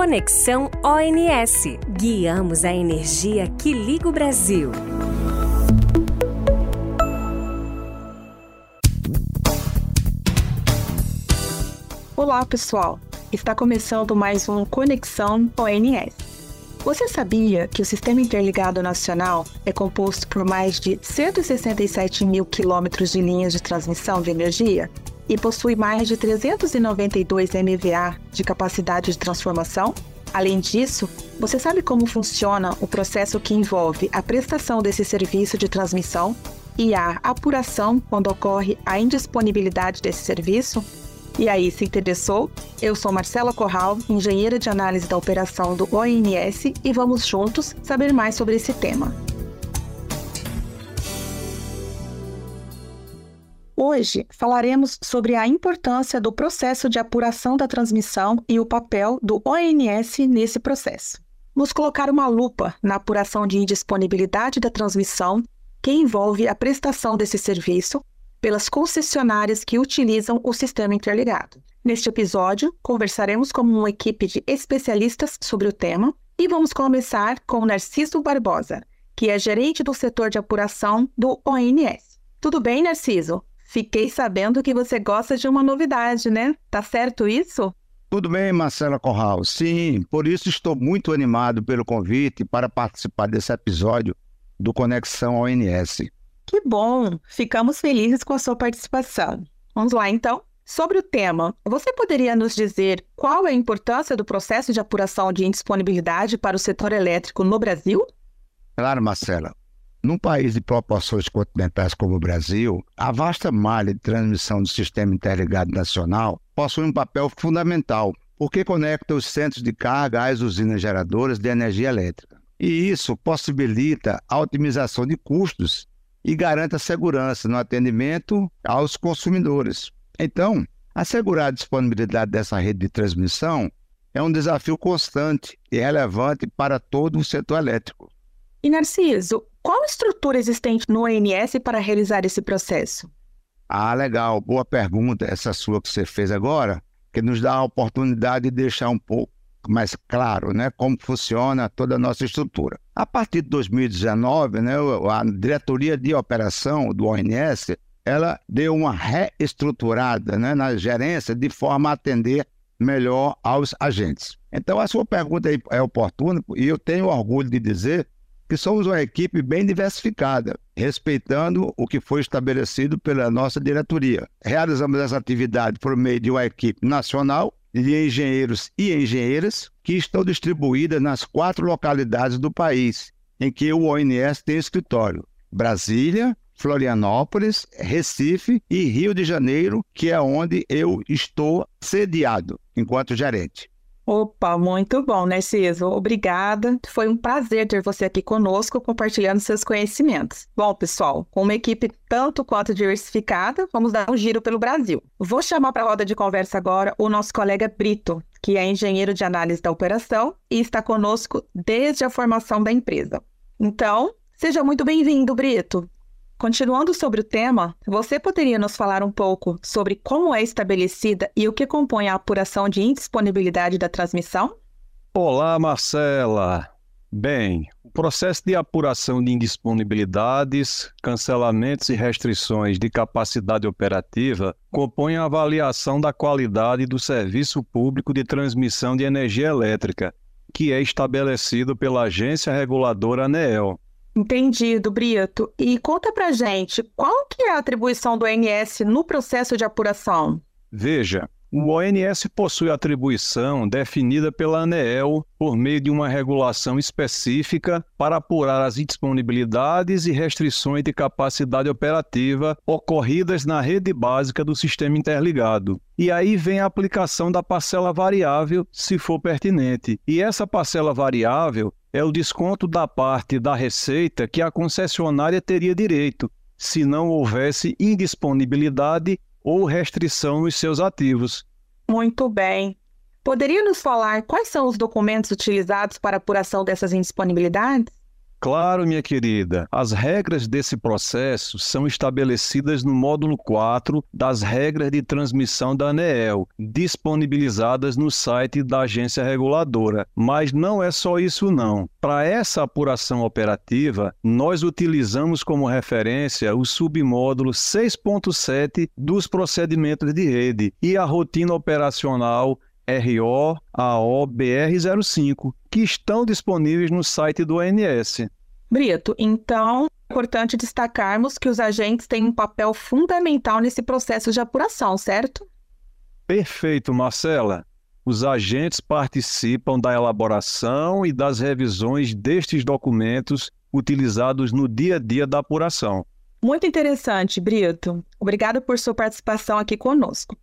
Conexão ONS. Guiamos a energia que liga o Brasil. Olá, pessoal. Está começando mais um Conexão ONS. Você sabia que o Sistema Interligado Nacional é composto por mais de 167 mil quilômetros de linhas de transmissão de energia? E possui mais de 392 MVA de capacidade de transformação. Além disso, você sabe como funciona o processo que envolve a prestação desse serviço de transmissão e a apuração quando ocorre a indisponibilidade desse serviço? E aí, se interessou? Eu sou Marcela Corral, engenheira de análise da operação do ONS e vamos juntos saber mais sobre esse tema. Hoje falaremos sobre a importância do processo de apuração da transmissão e o papel do ONS nesse processo. Vamos colocar uma lupa na apuração de indisponibilidade da transmissão, que envolve a prestação desse serviço pelas concessionárias que utilizam o sistema interligado. Neste episódio, conversaremos com uma equipe de especialistas sobre o tema e vamos começar com Narciso Barbosa, que é gerente do setor de apuração do ONS. Tudo bem, Narciso? Fiquei sabendo que você gosta de uma novidade, né? Tá certo isso? Tudo bem, Marcela Corral. Sim, por isso estou muito animado pelo convite para participar desse episódio do Conexão ONS. Que bom! Ficamos felizes com a sua participação. Vamos lá, então. Sobre o tema, você poderia nos dizer qual é a importância do processo de apuração de indisponibilidade para o setor elétrico no Brasil? Claro, Marcela. Num país de proporções continentais como o Brasil, a vasta malha de transmissão do Sistema Interligado Nacional possui um papel fundamental, porque conecta os centros de carga às usinas geradoras de energia elétrica. E isso possibilita a otimização de custos e garante a segurança no atendimento aos consumidores. Então, assegurar a disponibilidade dessa rede de transmissão é um desafio constante e relevante para todo o setor elétrico. E Narciso, qual estrutura existente no ONS para realizar esse processo? Ah, legal. Boa pergunta essa sua que você fez agora, que nos dá a oportunidade de deixar um pouco mais claro né, como funciona toda a nossa estrutura. A partir de 2019, né, a diretoria de operação do ONS ela deu uma reestruturada né, na gerência de forma a atender melhor aos agentes. Então, a sua pergunta é oportuna e eu tenho orgulho de dizer que somos uma equipe bem diversificada, respeitando o que foi estabelecido pela nossa diretoria. Realizamos essa atividade por meio de uma equipe nacional de engenheiros e engenheiras que estão distribuídas nas quatro localidades do país em que o ONS tem escritório: Brasília, Florianópolis, Recife e Rio de Janeiro, que é onde eu estou sediado enquanto gerente. Opa, muito bom, Narciso. Obrigada. Foi um prazer ter você aqui conosco, compartilhando seus conhecimentos. Bom, pessoal, com uma equipe tanto quanto diversificada, vamos dar um giro pelo Brasil. Vou chamar para a roda de conversa agora o nosso colega Brito, que é engenheiro de análise da operação e está conosco desde a formação da empresa. Então, seja muito bem-vindo, Brito. Continuando sobre o tema, você poderia nos falar um pouco sobre como é estabelecida e o que compõe a apuração de indisponibilidade da transmissão? Olá, Marcela. Bem, o processo de apuração de indisponibilidades, cancelamentos e restrições de capacidade operativa compõe a avaliação da qualidade do serviço público de transmissão de energia elétrica, que é estabelecido pela agência reguladora ANEEL Entendido, Brito. E conta pra gente, qual que é a atribuição do ONS no processo de apuração? Veja, o ONS possui atribuição definida pela ANEEL por meio de uma regulação específica para apurar as indisponibilidades e restrições de capacidade operativa ocorridas na rede básica do sistema interligado. E aí vem a aplicação da parcela variável, se for pertinente. E essa parcela variável é o desconto da parte da receita que a concessionária teria direito, se não houvesse indisponibilidade ou restrição nos seus ativos. Muito bem. Poderia nos falar quais são os documentos utilizados para apuração dessas indisponibilidades? Claro, minha querida. As regras desse processo são estabelecidas no módulo 4 das regras de transmissão da ANEEL, disponibilizadas no site da agência reguladora. Mas não é só isso não. Para essa apuração operativa, nós utilizamos como referência o submódulo 6.7 dos procedimentos de rede e a rotina operacional RO-AO-BR05, que estão disponíveis no site do ONS. Brito, então é importante destacarmos que os agentes têm um papel fundamental nesse processo de apuração, certo? Perfeito, Marcela. Os agentes participam da elaboração e das revisões destes documentos utilizados no dia a dia da apuração. Muito interessante, Brito. Obrigado por sua participação aqui conosco.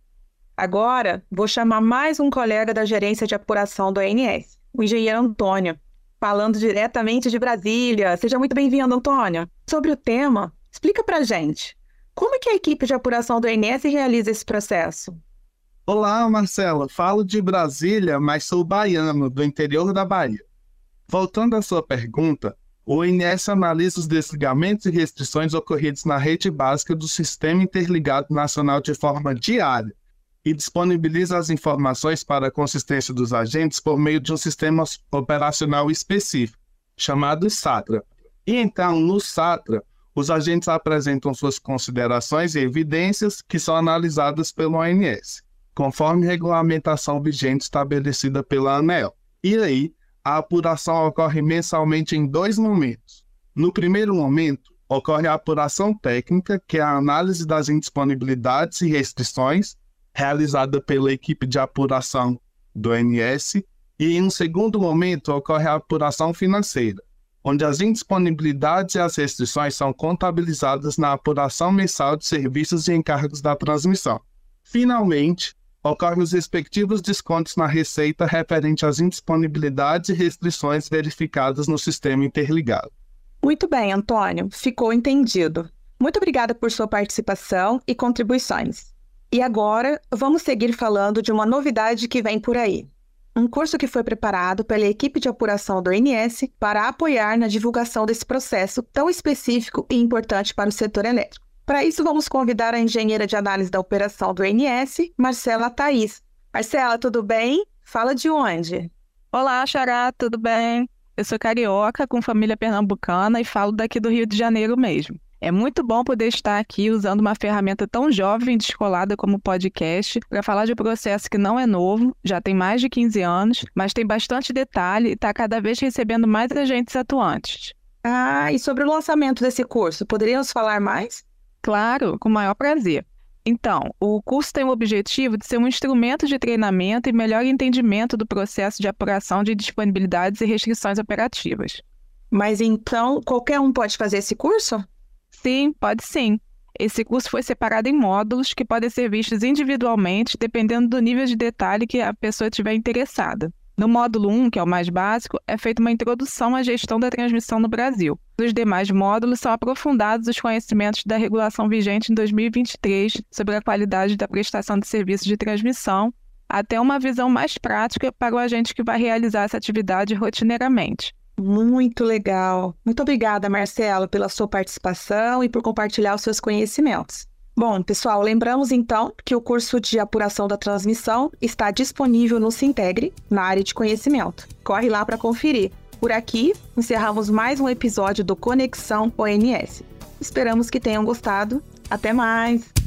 Agora, vou chamar mais um colega da gerência de apuração do ANS, o engenheiro Antônio, falando diretamente de Brasília. Seja muito bem-vindo, Antônio. Sobre o tema, explica pra gente. Como é que a equipe de apuração do ANS realiza esse processo? Olá, Marcela. Falo de Brasília, mas sou baiano, do interior da Bahia. Voltando à sua pergunta, o INS analisa os desligamentos e restrições ocorridos na rede básica do Sistema Interligado Nacional de forma diária, e disponibiliza as informações para a consistência dos agentes por meio de um sistema operacional específico, chamado SATRA. E então, no SATRA, os agentes apresentam suas considerações e evidências que são analisadas pelo ONS, conforme regulamentação vigente estabelecida pela ANEL. E aí, a apuração ocorre mensalmente em dois momentos. No primeiro momento, ocorre a apuração técnica, que é a análise das indisponibilidades e restrições realizada pela equipe de apuração do NS, e em um segundo momento ocorre a apuração financeira, onde as indisponibilidades e as restrições são contabilizadas na apuração mensal de serviços e encargos da transmissão. Finalmente, ocorrem os respectivos descontos na receita referente às indisponibilidades e restrições verificadas no sistema interligado. Muito bem, Antônio, ficou entendido. Muito obrigada por sua participação e contribuições. E agora, vamos seguir falando de uma novidade que vem por aí. Um curso que foi preparado pela equipe de apuração do INS para apoiar na divulgação desse processo tão específico e importante para o setor elétrico. Para isso, vamos convidar a engenheira de análise da operação do INS, Marcela Thaís. Marcela, tudo bem? Fala de onde? Olá, Xará, tudo bem? Eu sou carioca, com família pernambucana e falo daqui do Rio de Janeiro mesmo. É muito bom poder estar aqui usando uma ferramenta tão jovem e descolada como o podcast para falar de um processo que não é novo, já tem mais de 15 anos, mas tem bastante detalhe e está cada vez recebendo mais agentes atuantes. Ah, e sobre o lançamento desse curso, poderíamos falar mais? Claro, com o maior prazer. Então, o curso tem o objetivo de ser um instrumento de treinamento e melhor entendimento do processo de apuração de disponibilidades e restrições operativas. Mas então, qualquer um pode fazer esse curso? Sim, pode sim. Esse curso foi separado em módulos que podem ser vistos individualmente, dependendo do nível de detalhe que a pessoa tiver interessada. No módulo 1, que é o mais básico, é feita uma introdução à gestão da transmissão no Brasil. Nos demais módulos são aprofundados os conhecimentos da regulação vigente em 2023 sobre a qualidade da prestação de serviços de transmissão, até uma visão mais prática para o agente que vai realizar essa atividade rotineiramente. Muito legal. Muito obrigada, Marcelo, pela sua participação e por compartilhar os seus conhecimentos. Bom, pessoal, lembramos então que o curso de apuração da transmissão está disponível no Sintegre, na área de conhecimento. Corre lá para conferir. Por aqui, encerramos mais um episódio do Conexão ONS. Esperamos que tenham gostado. Até mais!